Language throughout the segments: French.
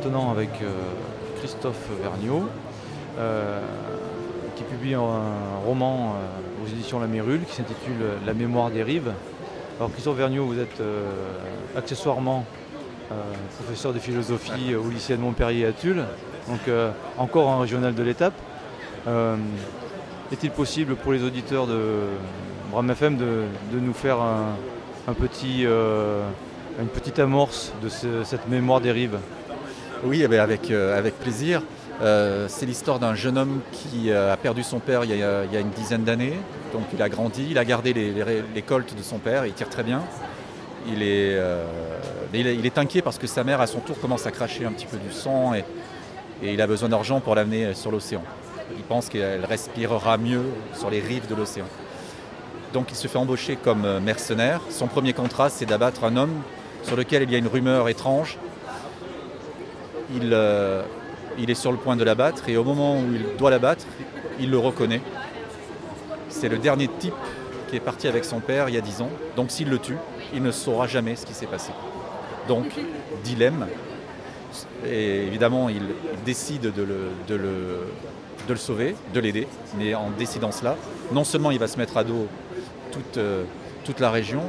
maintenant avec Christophe Vergniaud, qui publie un roman aux éditions La Mérule qui s'intitule La mémoire des rives. Alors Christophe Vergniaud, vous êtes accessoirement professeur de philosophie au lycée de Montpellier à Tulle, donc encore un régional de l'étape. Est-il possible pour les auditeurs de Bram FM de, nous faire un, petit, euh, une petite amorce de cette mémoire des rives? Oui, eh avec, euh, avec plaisir. Euh, c'est l'histoire d'un jeune homme qui a perdu son père il y a, une dizaine d'années. Donc il a grandi, il a gardé les, coltes de son père, il tire très bien. Il est, inquiet parce que sa mère, à son tour, commence à cracher un petit peu du sang et, et il a besoin d'argent pour l'amener sur l'océan. Il pense qu'elle respirera mieux sur les rives de l'océan. Donc il se fait embaucher comme euh, mercenaire. Son premier contrat, c'est d'abattre un homme sur lequel il y a une rumeur étrange. Il, euh, il est sur le point de l'abattre et au moment où il doit l'abattre, il le reconnaît. C'est le dernier type qui est parti avec son père il y a dix ans. Donc s'il le tue, il ne saura jamais ce qui s'est passé. Donc, dilemme. Et évidemment, il décide de le, sauver, de l'aider. Mais en décidant cela, non seulement il va se mettre à dos toute, euh, toute la région,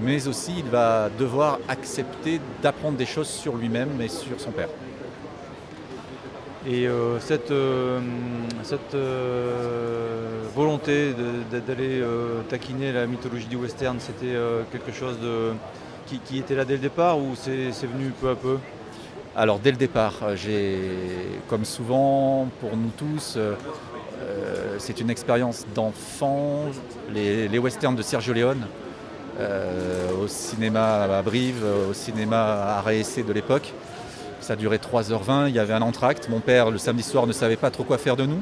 mais aussi il va devoir accepter d'apprendre des choses sur lui-même et sur son père. Et euh, cette, euh, cette volonté d'aller taquiner la mythologie du western, c'était quelque chose de, qui, qui, était là dès le départ ou c'est venu peu à peu? Alors dès le départ, euh, j'ai, comme souvent pour nous tous, euh, euh, c'est une expérience d'enfant. Les, westerns de Sergio Leone, au cinéma à Brive, au cinéma à Réessé de l'époque. Ça durait 3h20, il y avait un entracte. Mon père, le samedi soir, ne savait pas trop quoi faire de nous.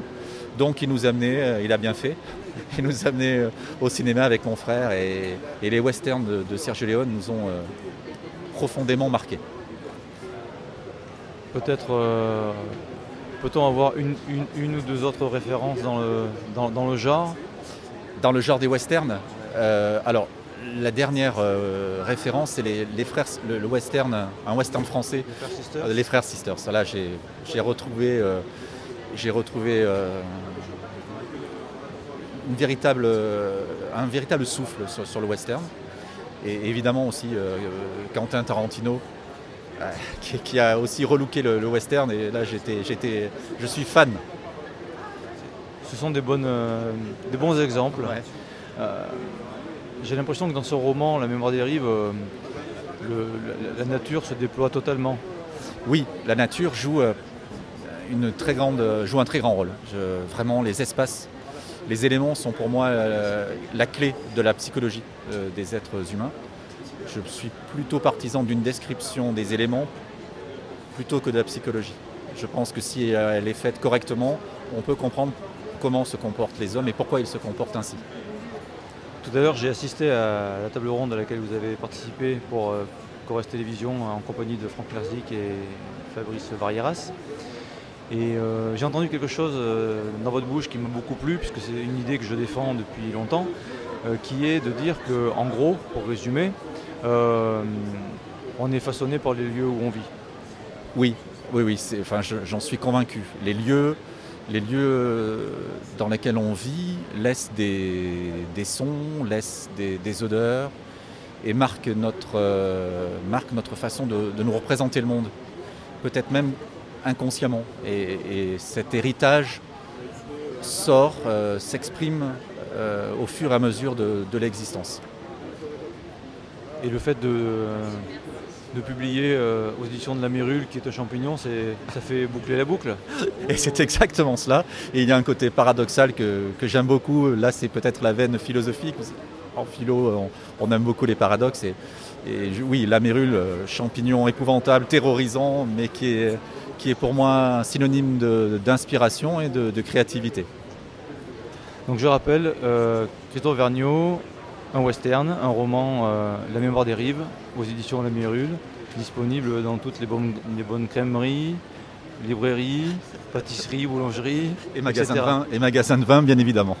Donc il nous amenait, il a bien fait, il nous amenait au cinéma avec mon frère et, les westerns de, Sergio Leone nous ont profondément marqués. Peut-être euh, peut-on avoir une, ou deux autres références dans le, dans, le genre? Dans le genre des westerns euh, Alors, la dernière euh, référence, c'est les, frères, le, western, un western français. Les frères Sisters. les frères Sisters. Là, j'ai retrouvé, j'ai retrouvé une véritable, un véritable souffle sur, le western. Et évidemment aussi Quentin Tarantino, qui, a aussi relooké le, western et là j'étais, j'étais, je suis fan. Ce sont des, bonnes, euh, des bons exemples. Euh, j'ai l'impression que dans ce roman, La mémoire des rives, euh, la, nature se déploie totalement. Oui, la nature joue, une très grande, joue un très grand rôle. vraiment, les espaces, les éléments sont pour moi la clé de la psychologie des êtres humains je suis plutôt partisan d'une description des éléments plutôt que de la psychologie. Je pense que si elle est faite correctement, on peut comprendre comment se comportent les hommes et pourquoi ils se comportent ainsi. Tout à l'heure, j'ai assisté à la table ronde à laquelle vous avez participé pour euh, Corres Télévision en compagnie de Franck Lerzik et Fabrice Varieras. Et euh, j'ai entendu quelque chose euh, dans votre bouche qui m'a beaucoup plu, puisque c'est une idée que je défends depuis longtemps, qui est de dire que, en gros, pour résumer, euh, on est façonné par les lieux où on vit. Oui, oui, oui, j'en suis convaincu. Les lieux, les lieux dans lesquels on vit laissent des, sons, laissent des, odeurs et marquent notre, euh, notre façon de, nous représenter le monde, peut-être même inconsciemment. Et, cet héritage sort, euh, s'exprime au fur et à mesure de l'existence. Et le fait de, de publier euh, aux éditions de la Mérule, qui est un champignon, ça fait boucler la boucle. Et c'est exactement cela. Et il y a un côté paradoxal que, j'aime beaucoup. Là, c'est peut-être la veine philosophique. En philo, on, aime beaucoup les paradoxes. Et, oui, la Mérule, euh, champignon épouvantable, terrorisant, mais qui est, qui est pour moi un synonyme d'inspiration et de, créativité. Donc je rappelle, euh, Christophe Vergniaud, un western, un roman euh, La mémoire des rives aux éditions La Mérule, disponible dans toutes les bonnes, les bonnes crèmeries, librairies, pâtisseries, boulangeries, et magasins, de vin, et magasins de vin, bien évidemment.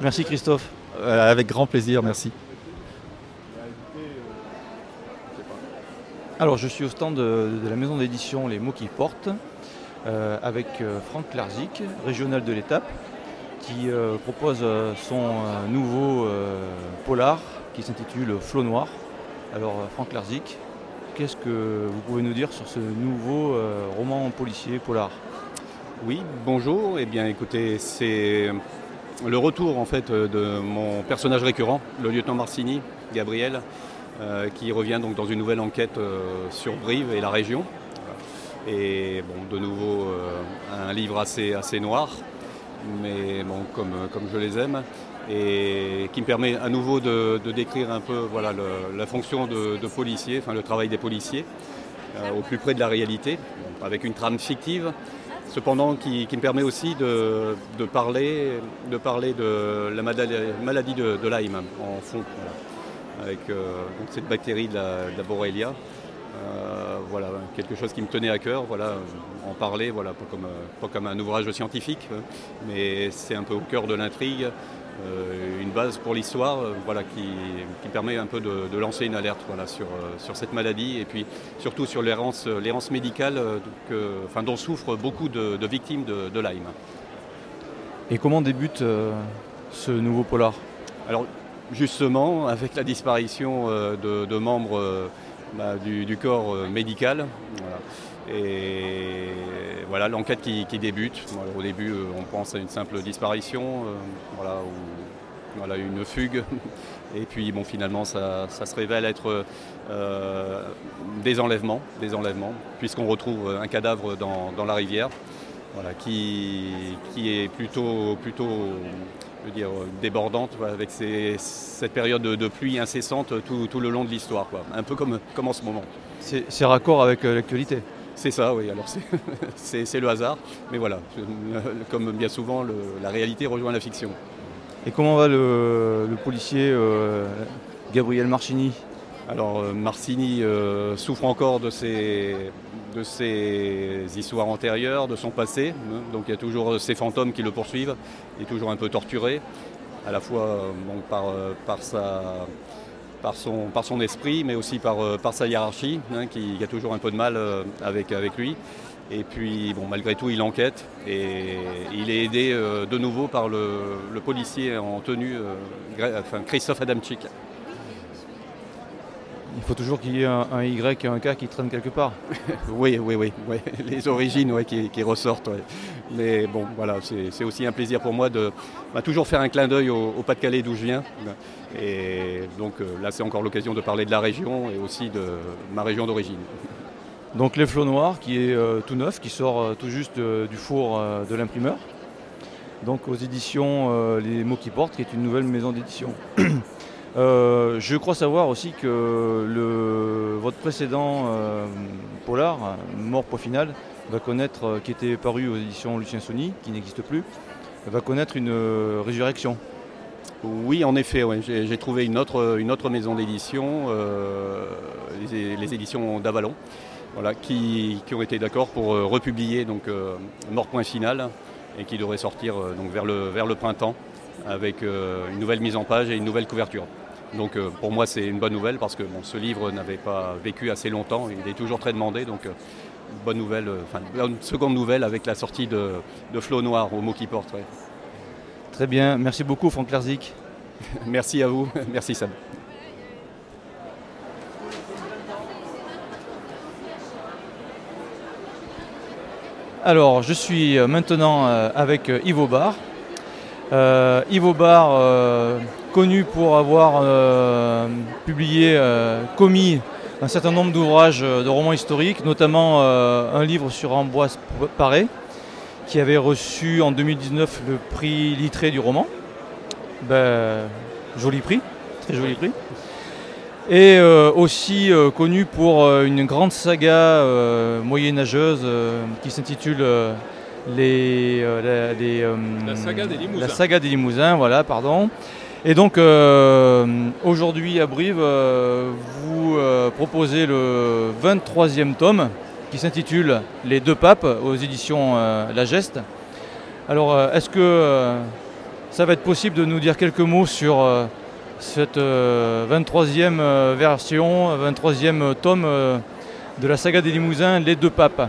Merci Christophe. Euh, avec grand plaisir, merci. Alors je suis au stand de, la maison d'édition Les mots qui portent euh, avec Franck Larzik, régional de l'étape, qui euh, propose son nouveau polar qui s'intitule Flot Noir. Alors Franck Larzik, qu'est-ce que vous pouvez nous dire sur ce nouveau roman policier polar? Oui, bonjour. Eh bien écoutez, c'est le retour en fait de mon personnage récurrent, le lieutenant Marcini, Gabriel, euh, qui revient donc dans une nouvelle enquête euh, sur Brive et la région. Et bon, de nouveau, euh, un livre assez, assez noir, mais bon, comme, comme je les aime, et qui me permet à nouveau de, décrire un peu voilà, la fonction de, policier, enfin le travail des policiers, au plus près de la réalité, avec une trame fictive, cependant qui, me permet aussi de, parler, de parler de la maladie de, Lyme en fond avec euh, cette bactérie de la, Borrelia. Euh, voilà, quelque chose qui me tenait à cœur, voilà, en parler, voilà, pas comme, pas comme un ouvrage scientifique, mais c'est un peu au cœur de l'intrigue, euh, une base pour l'histoire voilà, qui, permet un peu de, lancer une alerte voilà, sur, sur, cette maladie et puis surtout sur l'errance médicale enfin, dont souffrent beaucoup de, victimes de, de, Lyme. Et comment débute ce nouveau polar? Alors, justement avec la disparition euh, de, membres euh, bah, du, corps euh, médical. Et voilà l'enquête qui, débute. au début, on pense à une simple disparition, voilà, ou une fugue. Et puis bon, finalement, ça, se révèle être des enlèvements, des enlèvements, puisqu'on retrouve un cadavre dans, la rivière, voilà, qui, qui est plutôt, plutôt dire, débordante avec cette période de, pluie incessante tout, le long de l'histoire, un peu comme, comme en ce moment. C'est raccord avec euh, l'actualité c'est ça, oui. Alors c'est le hasard, mais voilà, comme bien souvent, la réalité rejoint la fiction. Et comment va le, policier euh, Gabriel Marcini Alors euh, Marcini souffre encore de ses, histoires antérieures, de son passé. Donc il y a toujours ces fantômes qui le poursuivent. Il est toujours un peu torturé, à la fois euh, par, euh, son, esprit, mais aussi par, euh, sa hiérarchie, hein, qui, a toujours un peu de mal avec, lui. Et puis, bon, malgré tout, il enquête et il est aidé de nouveau par le, policier en tenue, Christophe Adamczyk. Il faut toujours qu'il y ait un, Y et un K qui traînent quelque part. oui, oui, oui, Les origines qui, ressortent. Mais bon, voilà, c'est aussi un plaisir pour moi de bah, toujours faire un clin d'œil au, Pas-de-Calais d'où je viens. Et donc euh, là, c'est encore l'occasion de parler de la région et aussi de ma région d'origine. Donc Les Flots Noirs, qui est euh, tout neuf, qui sort euh, tout juste du four de l'imprimeur. Donc aux éditions Les mots qui portent, qui est une nouvelle maison d'édition. Euh, je crois savoir aussi que votre précédent euh, Polar, Mort Point Final, va connaître, euh, qui était paru aux éditions Lucien Sony, qui n'existe plus, va connaître une résurrection. Oui, en effet, j'ai trouvé une autre, maison d'édition, les, éditions d'Avalon, voilà, qui, ont été d'accord pour republier donc, Mort Point Final et qui devrait sortir vers le printemps avec une nouvelle mise en page et une nouvelle couverture. Donc euh, pour moi c'est une bonne nouvelle parce que ce livre n'avait pas vécu assez longtemps, il est toujours très demandé, donc euh, bonne nouvelle, euh, enfin une seconde nouvelle avec la sortie de, de Flot Noir au mot qui porte. Très bien, merci beaucoup Franck Larzik. merci à vous, merci Sam. Alors je suis maintenant avec Yves Yves Bar connu pour avoir euh, publié, euh, commis un certain nombre d'ouvrages euh, de romans historiques, notamment un livre sur Ambroise Paré, qui avait reçu en 2019 le prix Littré du roman. Ben, joli prix, très joli prix. Et aussi connu pour une grande saga moyenâgeuse qui s'intitule les, la, saga des Limousins. La saga des Limousins, voilà, pardon. Et donc euh, aujourd'hui à Brive, euh, vous euh, proposez le 23e tome qui s'intitule Les deux papes aux éditions La Geste. Alors est-ce que ça va être possible de nous dire quelques mots sur cette 23e version, 23e tome de la saga des Limousins, Les deux papes?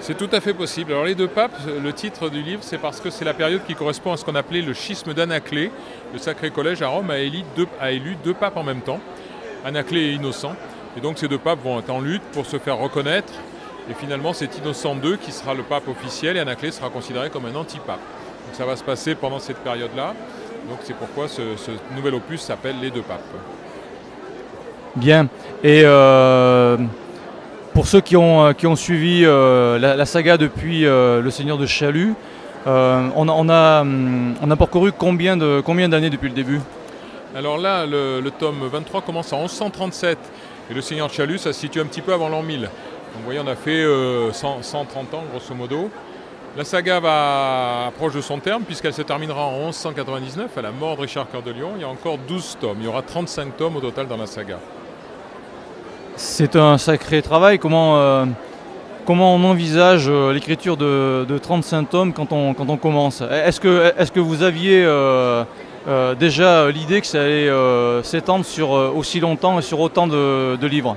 C'est tout à fait possible. Alors les deux papes, le titre du livre, c'est parce que c'est la période qui correspond à ce qu'on appelait le schisme d'Anaclée. Le Sacré Collège à Rome a élu, deux, papes en même temps, Anaclée et Innocent. Et donc ces deux papes vont être en lutte pour se faire reconnaître. Et finalement, c'est Innocent II qui sera le pape officiel et Anaclée sera considéré comme un antipape. Donc ça va se passer pendant cette période-là. Donc c'est pourquoi ce, nouvel opus s'appelle Les deux papes. Bien. Et euh, pour ceux qui ont, euh, suivi euh, la, saga depuis Le Seigneur de Chalut, on, a, hum, on a parcouru combien d'années depuis le début? Alors là, le, tome 23 commence en 1137 et Le Seigneur de Chalut, ça se situe un petit peu avant l'an 1000. Donc vous voyez, on a fait 130 ans grosso modo. La saga va approche de son terme puisqu'elle se terminera en 1199 à la mort de Richard Cœur de Lion. Il y a encore 12 tomes. Il y aura 35 tomes au total dans la saga. C'est un sacré travail. Comment, euh, comment on envisage euh, l'écriture de, 35 tomes quand on, commence? Est-ce que, vous aviez euh, déjà l'idée que ça allait s'étendre sur aussi longtemps et sur autant de livres?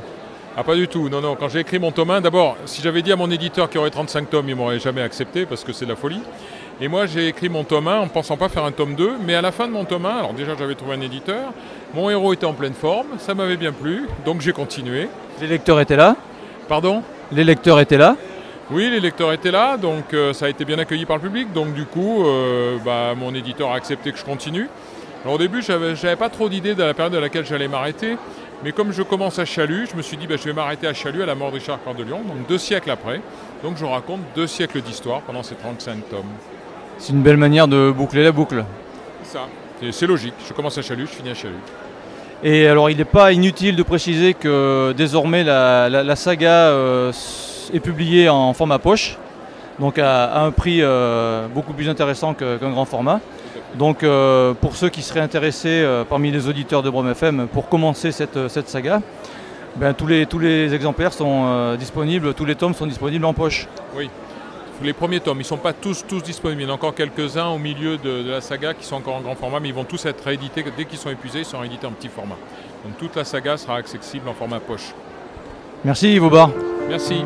Ah pas du tout, non, non. Quand j'ai écrit mon tome 1, d'abord, si j'avais dit à mon éditeur qu'il y aurait 35 tomes, il m'aurait jamais accepté parce que c'est de la folie. Et moi j'ai écrit mon tome 1 en ne pensant pas faire un tome 2, mais à la fin de mon tome 1, alors déjà j'avais trouvé un éditeur, mon héros était en pleine forme, ça m'avait bien plu, donc j'ai continué. Les lecteurs étaient là? Pardon? Les lecteurs étaient là? Oui, les lecteurs étaient là, donc euh, ça a été bien accueilli par le public. Donc du coup, euh, bah, mon éditeur a accepté que je continue. Alors au début, je n'avais pas trop d'idées de la période à laquelle j'allais m'arrêter. Mais comme je commence à Chalut, je me suis dit bah, je vais m'arrêter à Chalut à la mort de Richard Cœur de Lion, donc deux siècles après. Donc je raconte deux siècles d'histoire pendant ces 35 tomes. C'est une belle manière de boucler la boucle. C'est ça. C'est logique. Je commence à Chalut, je finis à Chalut. Et alors il n'est pas inutile de préciser que désormais la, saga euh, est publiée en format poche, donc à, un prix euh, beaucoup plus intéressant qu'un grand format. Donc euh, pour ceux qui seraient intéressés parmi les auditeurs de Brom FM pour commencer cette, saga, ben, tous, les, tous les exemplaires sont disponibles, tous les tomes sont disponibles en poche. Oui, les premiers tomes, ils ne sont pas tous, tous disponibles. Il y en a encore quelques-uns au milieu de, la saga qui sont encore en grand format, mais ils vont tous être réédités. Dès qu'ils sont épuisés, ils sont réédités en petit format. Donc toute la saga sera accessible en format poche. Merci Yves Merci.